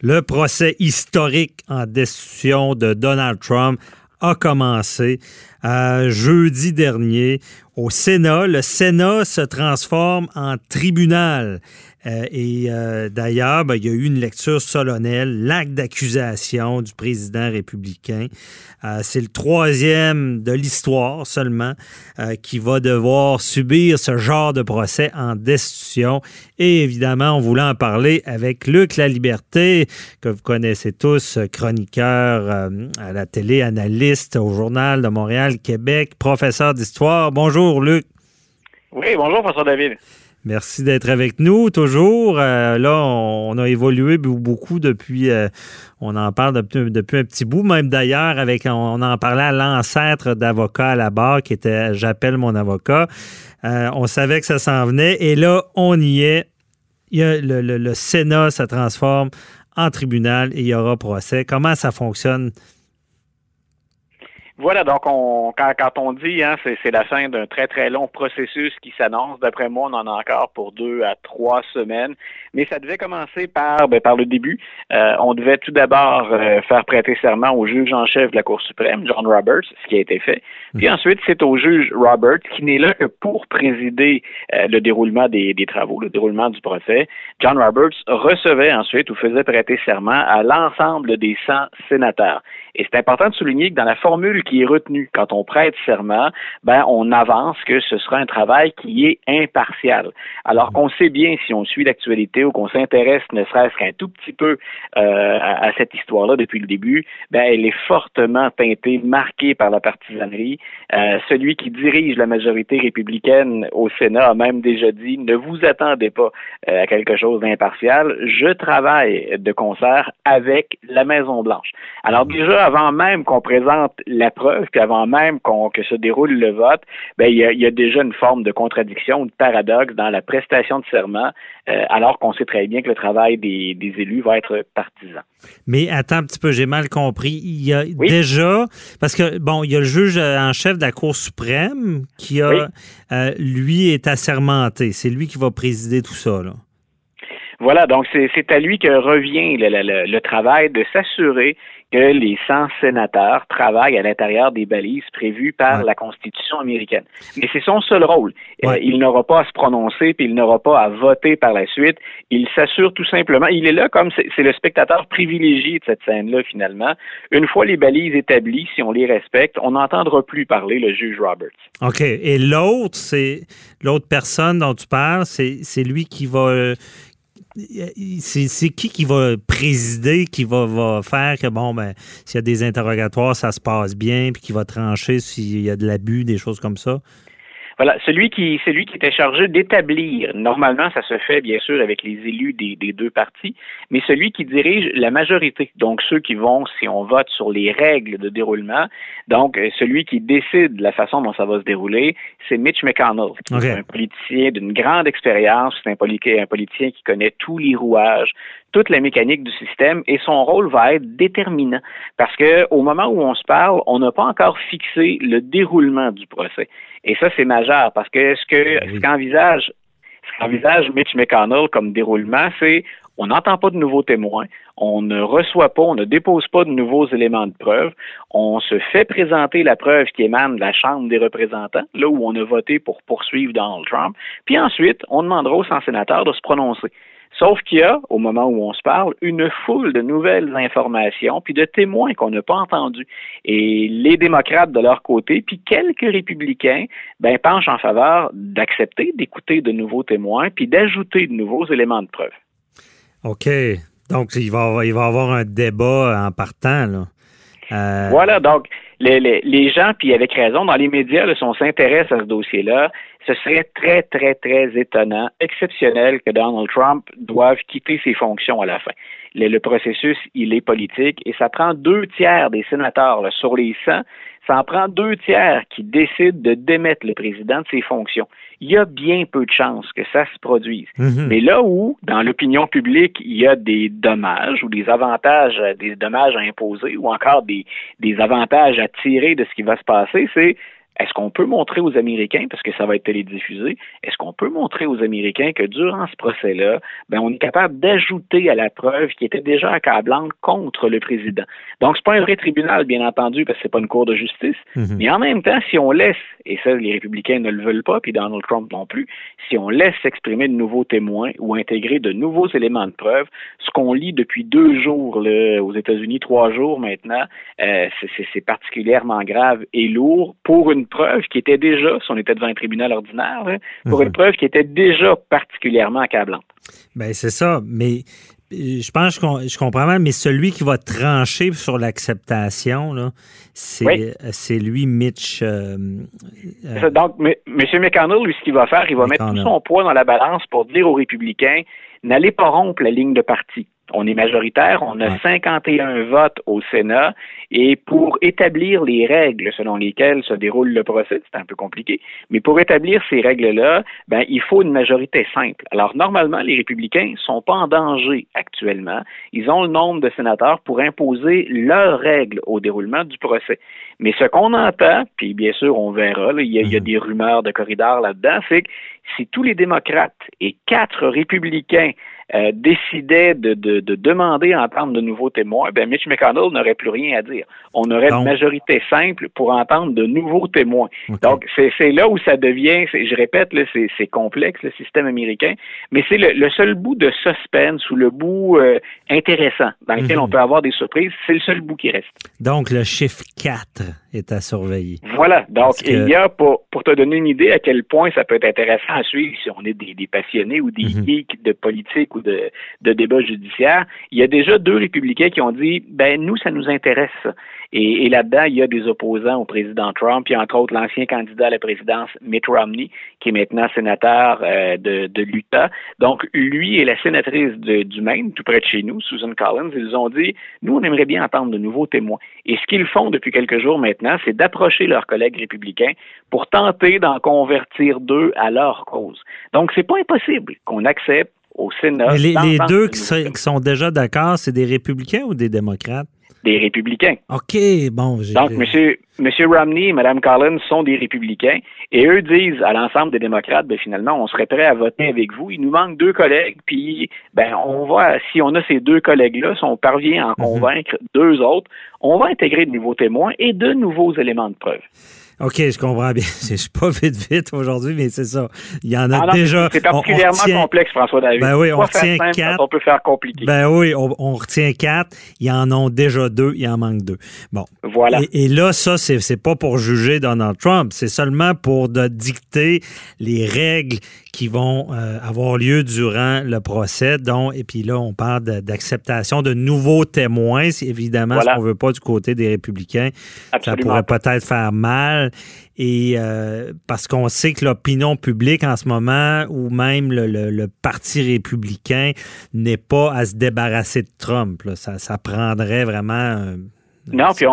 Le procès historique en destitution de Donald Trump a commencé euh, jeudi dernier au Sénat. Le Sénat se transforme en tribunal. Euh, et euh, d'ailleurs, ben, il y a eu une lecture solennelle, l'acte d'accusation du président républicain. Euh, c'est le troisième de l'histoire seulement qui va devoir subir ce genre de procès en destitution. Et évidemment, on voulait en parler avec Luc La Liberté, que vous connaissez tous, chroniqueur à la télé, analyste au Journal de Montréal, Québec, professeur d'histoire. Bonjour, Luc. Oui, bonjour, François David. Merci d'être avec nous toujours. Euh, là, on, a évolué beaucoup depuis. Euh, on en parle depuis, un petit bout, même d'ailleurs, avec on, en parlait à l'ancêtre d'avocat à la barre qui était J'appelle mon avocat. Euh, on savait que ça s'en venait et là, on y est. le, le, Sénat se transforme en tribunal et il y aura procès. Comment ça fonctionne? Voilà, donc on, quand, quand on dit hein, c'est la fin d'un très très long processus qui s'annonce, d'après moi, on en a encore pour deux à trois semaines, mais ça devait commencer par ben, par le début. Euh, on devait tout d'abord euh, faire prêter serment au juge en chef de la Cour suprême, John Roberts, ce qui a été fait. Puis mhm. ensuite, c'est au juge Roberts qui n'est là que pour présider euh, le déroulement des, des travaux, le déroulement du procès. John Roberts recevait ensuite ou faisait prêter serment à l'ensemble des 100 sénateurs. Et c'est important de souligner que dans la formule qui est retenue quand on prête serment, ben on avance que ce sera un travail qui est impartial. Alors qu'on sait bien si on suit l'actualité ou qu'on s'intéresse ne serait-ce qu'un tout petit peu euh, à, cette histoire-là depuis le début, ben elle est fortement teintée, marquée par la partisanerie. Euh, celui qui dirige la majorité républicaine au Sénat a même déjà dit ne vous attendez pas euh, à quelque chose d'impartial. Je travaille de concert avec la Maison Blanche. Alors déjà avant même qu'on présente la preuve, puis avant même qu'on, que se déroule le vote, ben, il, y a, déjà une forme de contradiction, de paradoxe dans la prestation de serment, euh, alors qu'on sait très bien que le travail des, élus va être partisan. Mais attends un petit peu, j'ai mal compris. Il y a déjà, parce que, bon, il y a le juge en chef de la Cour suprême qui a, euh, lui, est assermenté. C'est lui qui va présider tout ça, là. Voilà, donc c'est à lui que revient le travail de s'assurer que les 100 sénateurs travaillent à l'intérieur des balises prévues par la Constitution américaine. Mais c'est son seul rôle. Euh, il n'aura pas à se prononcer, puis il n'aura pas à voter par la suite. Il s'assure tout simplement, il est là comme c'est le spectateur privilégié de cette scène-là, finalement. Une fois les balises établies, si on les respecte, on n'entendra plus parler le juge Roberts. OK. Et l'autre, c'est l'autre personne dont tu parles, c'est lui qui va c'est qui qui va présider, qui va, va, faire que, bon, ben, s'il y a des interrogatoires, ça se passe bien, puis qui va trancher s'il y a de l'abus, des choses comme ça? Voilà, celui qui, celui qui était chargé d'établir, normalement, ça se fait bien sûr avec les élus des, des, deux partis, mais celui qui dirige la majorité, donc ceux qui vont, si on vote sur les règles de déroulement, donc euh, celui qui décide la façon dont ça va se dérouler, c'est Mitch McConnell, qui est un politicien d'une grande expérience, c'est un, un politicien qui connaît tous les rouages, toute la mécanique du système et son rôle va être déterminant parce que au moment où on se parle, on n'a pas encore fixé le déroulement du procès. Et ça, c'est majeur parce que ce que ben ce qu'envisage ce qu'envisage Mitch McConnell comme déroulement, c'est on n'entend pas de nouveaux témoins, on ne reçoit pas, on ne dépose pas de nouveaux éléments de preuve, on se fait présenter la preuve qui émane de la Chambre des représentants, là où on a voté pour poursuivre Donald Trump, puis ensuite, on demandera aux 100 sénateurs de se prononcer. Sauf qu'il y a, au moment où on se parle, une foule de nouvelles informations, puis de témoins qu'on n'a pas entendus. Et les démocrates de leur côté, puis quelques républicains, ben, penchent en faveur d'accepter d'écouter de nouveaux témoins, puis d'ajouter de nouveaux éléments de preuve. OK. Donc, il va, il va y avoir un débat en partant, là. Euh, voilà, donc les, gens, puis avec raison, dans les médias, là, si on s'intéresse à ce dossier-là, ce serait très, très, très étonnant, exceptionnel que Donald Trump doive quitter ses fonctions à la fin. Le, processus, il est politique et ça prend deux tiers des sénateurs sur les 100 ça en prend deux tiers qui décident de démettre le président de ses fonctions. Il y a bien peu de chances que ça se produise. Mhm. Mais là où, dans l'opinion publique, il y a des dommages ou des avantages, des dommages à imposer ou encore des, des avantages à tirer de ce qui va se passer, c'est est-ce qu'on peut montrer aux Américains, parce que ça va être télédiffusé, est-ce qu'on peut montrer aux Américains que durant ce procès-là, ben, on est capable d'ajouter à la preuve qui était déjà accablante contre le président? Donc, c'est pas un vrai tribunal, bien entendu, parce que c'est pas une cour de justice, mhm. mais en même temps, si on laisse, et ça, les républicains ne le veulent pas, puis Donald Trump non plus, si on laisse s'exprimer de nouveaux témoins ou intégrer de nouveaux éléments de preuve, ce qu'on lit depuis deux jours là, aux États-Unis, trois jours maintenant, euh, c'est particulièrement grave et lourd pour une preuve qui était déjà, si on était devant un tribunal ordinaire, pour une mhm. preuve qui était déjà particulièrement accablante. Ben c'est ça, mais je pense que je comprends mal, mais celui qui va trancher sur l'acceptation, c'est lui, Mitch. Euh, euh, donc, M. McConnell, lui, ce qu'il va faire, il va mettre tout son poids dans la balance pour dire aux républicains n'allez pas rompre la ligne de parti on est majoritaire, on a 51 votes au Sénat, et pour établir les règles selon lesquelles se déroule le procès, c'est un peu compliqué, mais pour établir ces règles-là, ben, il faut une majorité simple. Alors, normalement, les républicains sont pas en danger actuellement. Ils ont le nombre de sénateurs pour imposer leurs règles au déroulement du procès. Mais ce qu'on entend, puis bien sûr, on verra, il, y a, mhm. des rumeurs de corridors là-dedans, c'est que si tous les démocrates et quatre républicains euh, décidait de, de, de, demander à entendre de nouveaux témoins, ben Mitch McConnell n'aurait plus rien à dire. On aurait une majorité simple pour entendre de nouveaux témoins. Donc, c'est là où ça devient, je répète, c'est complexe, le système américain, mais c'est le, seul bout de suspense ou le bout euh, intéressant dans lequel on mhm. peut avoir des surprises, c'est le seul bout qui reste. Donc, le chiffre 4 est à surveiller. Voilà. Donc, il y a, pour, pour te donner une idée à quel point ça peut être intéressant à suivre si on est des, des passionnés ou des geeks de politique de, de débat judiciaire, il y a déjà deux républicains qui ont dit, ben nous, ça nous intéresse. Et, là-dedans, il y a des opposants au président Trump. Il y a entre autres l'ancien candidat à la présidence, Mitt Romney, qui est maintenant sénateur euh, de, de l'Utah. Donc, lui et la sénatrice du Maine, tout près de chez nous, Susan Collins, ils ont dit, nous, on aimerait bien entendre de nouveaux témoins. Et ce qu'ils font depuis quelques jours maintenant, c'est d'approcher leurs collègues républicains pour tenter d'en convertir deux à leur cause. Donc, c'est pas impossible qu'on accepte au Sénat. les, deux qui, sont déjà d'accord, c'est des républicains ou des démocrates? Des républicains. OK, bon. Donc, M. Monsieur, Romney et Mme Collins sont des républicains et eux disent à l'ensemble des démocrates, ben, finalement, on serait prêt à voter avec vous. Il nous manque deux collègues, puis ben, on va, si on a ces deux collègues-là, si on parvient à en mhm. convaincre deux autres, on va intégrer de nouveaux témoins et de nouveaux éléments de preuve. OK, je comprends bien. Je suis pas vite vite aujourd'hui, mais c'est ça. Il y en a ah déjà. C'est particulièrement complexe, François David. Ben oui, on retient quatre. On peut faire compliqué. Ben oui, on, retient quatre. Il y en ont déjà deux. Il en manque deux. Bon. Voilà. Et, là, ça, c'est, c'est pas pour juger Donald Trump. C'est seulement pour de dicter les règles qui vont euh, avoir lieu durant le procès. Donc, et puis là, on parle d'acceptation de, nouveaux témoins. Évidemment, voilà. ce qu'on veut pas du côté des républicains, ça pourrait peut-être faire mal. Et euh, parce qu'on sait que l'opinion publique en ce moment, ou même le, Parti républicain, n'est pas à se débarrasser de Trump. Ça, ça prendrait vraiment un non, puis on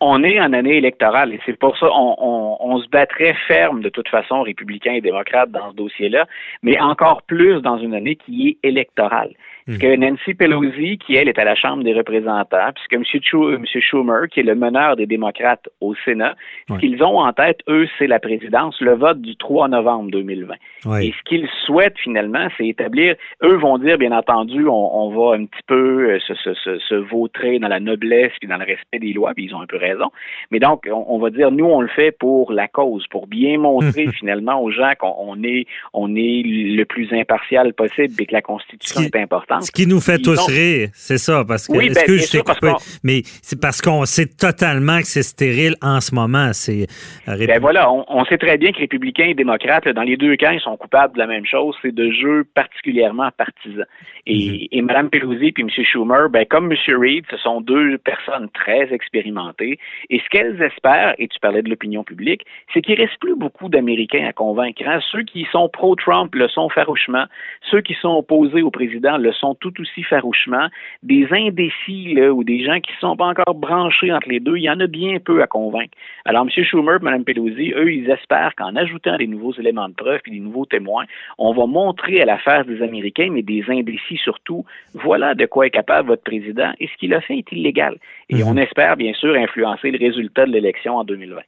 on, est, en année électorale et c'est pour ça on, on, se battrait ferme de toute façon, républicains et démocrates, dans ce dossier-là, mais encore plus dans une année qui est électorale. Puisque mhm. Nancy Pelosi, qui elle est à la Chambre des représentants, puisque M. Schumer, qui est le meneur des démocrates au Sénat, ce qu'ils ont en tête, eux, c'est la présidence, le vote du 3 novembre 2020. Et ce qu'ils souhaitent finalement, c'est établir, eux vont dire, bien entendu, on, va un petit peu euh, se, se, se, se, vautrer dans la noblesse puis dans le respect des lois, puis ils ont un peu raison. Mais donc, on, va dire, nous, on le fait pour la cause, pour bien montrer finalement aux gens qu'on est, on est le plus impartial possible et que la Constitution est importante. Ce qui nous fait tous rire, c'est ça, parce que, oui, ben, que je t'ai coupé, mais c'est parce qu'on sait totalement que c'est stérile en ce moment. C'est euh, ben voilà, on, sait très bien que républicains et démocrates, dans les deux camps, ils sont coupables de la même chose, c'est de jeux particulièrement partisans. Et, mm-hmm. Mme Pelosi et M. Schumer, ben, comme M. Reid, ce sont deux personnes très expérimentées. Et ce qu'elles espèrent, et tu parlais de l'opinion publique, c'est qu'il reste plus beaucoup d'Américains à convaincre. Hein. Ceux qui sont pro-Trump le sont farouchement, ceux qui sont opposés au président le sont tout aussi farouchement. Des indécis là, ou des gens qui ne sont pas encore branchés entre les deux, il y en a bien peu à convaincre. Alors, M. Schumer et Mme Pelosi, eux, ils espèrent qu'en ajoutant des nouveaux éléments de preuve et des nouveaux témoins, on va montrer à l'affaire des Américains, mais des indécis surtout, voilà de quoi est capable votre président et ce qu'il a fait est illégal. Et mhm. on espère bien sûr influencer le résultat de l'élection en 2020.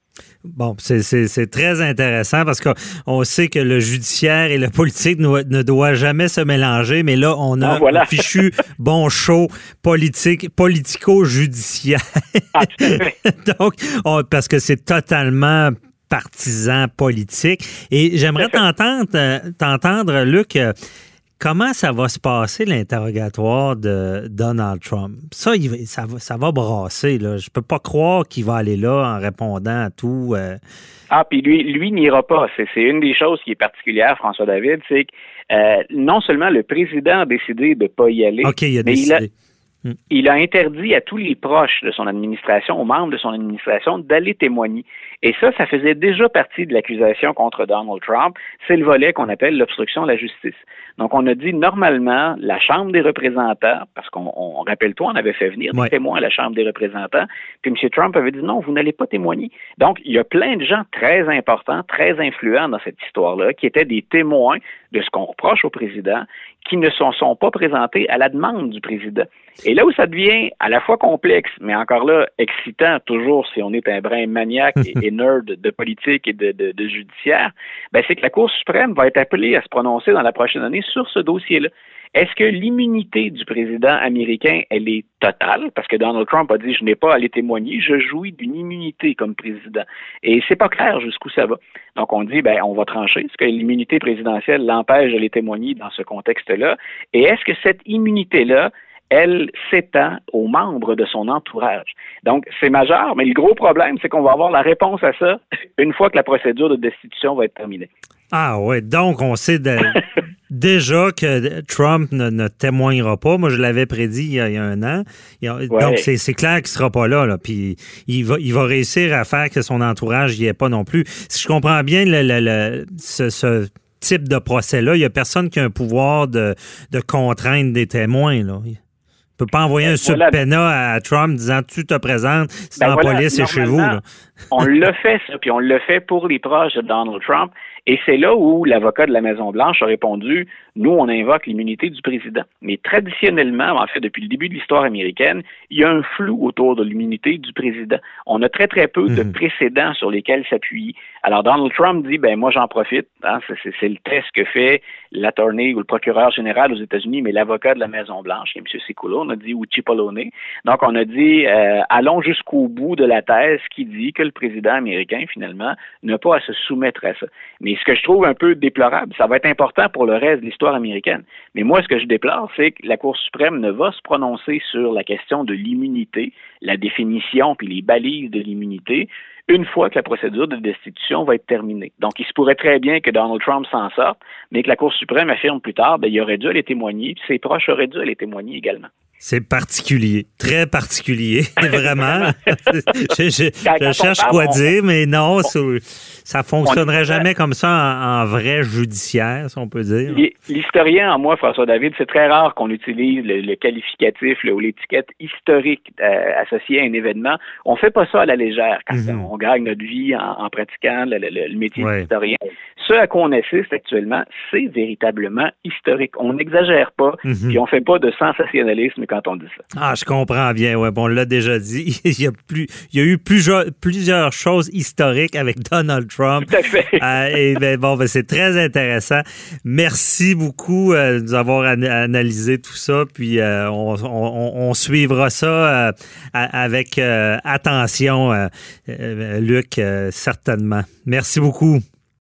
Bon, c'est très intéressant parce qu'on sait que le judiciaire et le politique ne, doivent jamais se mélanger, mais là, on a ah, un fichu bon show politique, politico-judiciaire. Ah, Donc, parce que c'est totalement partisan politique. Et j'aimerais euh, t'entendre, Luc. Euh, comment ça va se passer l'interrogatoire de Donald Trump? Ça, ça, va, ça va brasser. Là. Je peux pas croire qu'il va aller là en répondant à tout. Euh. Ah, puis lui, lui n'ira pas. C'est, une des choses qui est particulière, François David, c'est que non seulement le président a décidé de ne pas y aller, il a décidé. Hmm. Il a interdit à tous les proches de son administration, aux membres de son administration, d'aller témoigner. Et ça, ça faisait déjà partie de l'accusation contre Donald Trump. C'est le volet qu'on appelle l'obstruction de la justice. Donc, on a dit normalement, la Chambre des représentants, parce qu'on rappelle-toi, on avait fait venir des témoins à la Chambre des représentants, puis M. Trump avait dit non, vous n'allez pas témoigner. Donc, il y a plein de gens très importants, très influents dans cette histoire-là, qui étaient des témoins de ce qu'on reproche au président, qui ne sont, sont pas présentés à la demande du président. Et là où ça devient à la fois complexe, mais encore là, excitant, toujours si on est un brin maniaque et, nerd de politique et de, de, judiciaire, ben c'est que la Cour suprême va être appelée à se prononcer dans la prochaine année sur ce dossier-là. Est-ce que l'immunité du président américain, elle est totale? Parce que Donald Trump a dit, je n'ai pas à aller témoigner, je jouis d'une immunité comme président. Et c'est pas clair jusqu'où ça va. Donc, on dit, ben, on va trancher. Est-ce que l'immunité présidentielle l'empêche d'aller témoigner dans ce contexte-là? Et est-ce que cette immunité-là, elle s'étend aux membres de son entourage. Donc, c'est majeur, mais le gros problème, c'est qu'on va avoir la réponse à ça une fois que la procédure de destitution va être terminée. Ah ouais, donc on sait déjà que Trump ne, témoignera pas. Moi, je l'avais prédit il y, a, un an. Donc, c'est clair qu'il ne sera pas là, là. Puis il va, il va réussir à faire que son entourage n'y est pas non plus. Si je comprends bien le, ce, type de procès-là, il n'y a personne qui a un pouvoir de, de contraindre des témoins. Là peut pas envoyer un subpoena à Trump disant tu te présentes, c'est ben en police et chez vous. On l'a fait, ça, puis on l'a fait pour les proches de Donald Trump. Et c'est là où l'avocat de la Maison-Blanche a répondu nous, on invoque l'immunité du président. Mais traditionnellement, en fait, depuis le début de l'histoire américaine, il y a un flou autour de l'immunité du président. On a très, très peu de mhm. précédents sur lesquels s'appuyer. Alors, Donald Trump dit, ben moi, j'en profite. Hein, c'est le test que fait l'attorney ou le procureur général aux États-Unis, mais l'avocat de la Maison-Blanche, M. Sicolo, on a dit, ou Cipollone. Donc, on a dit, euh, allons jusqu'au bout de la thèse qui dit que le président américain, finalement, n'a pas à se soumettre à ça. Mais ce que je trouve un peu déplorable, ça va être important pour le reste de l'histoire américaine. Mais moi, ce que je déplore, c'est que la Cour suprême ne va se prononcer sur la question de l'immunité, la définition puis les balises de l'immunité, une fois que la procédure de destitution va être terminée. Donc, il se pourrait très bien que Donald Trump s'en sorte, mais que la Cour suprême affirme plus tard, ben, il aurait dû aller témoigner, puis ses proches auraient dû aller témoigner également. C'est particulier, très particulier, vraiment. je, cherche quoi dire, mais non, ça fonctionnerait jamais comme ça en, vrai judiciaire, si on peut dire. L'historien en moi, François David, c'est très rare qu'on utilise le, qualificatif ou l'étiquette historique euh, associée à un événement. On fait pas ça à la légère quand mhm. on gagne notre vie en, pratiquant le, métier d'historien. Ce à quoi on assiste actuellement, c'est véritablement historique. On n'exagère pas, mhm. puis on fait pas de sensationnalisme quand on dit ça. Ah, je comprends bien. Ouais, bon, on l'a déjà dit. il, y a plus, il y a eu plusieurs, plusieurs choses historiques avec Donald Trump. Tout à fait. Euh, et ben, bon, ben, c'est très intéressant. Merci beaucoup euh, de nous avoir analysé tout ça. Puis euh, on, on, suivra ça avec attention, Luc, certainement. Merci beaucoup.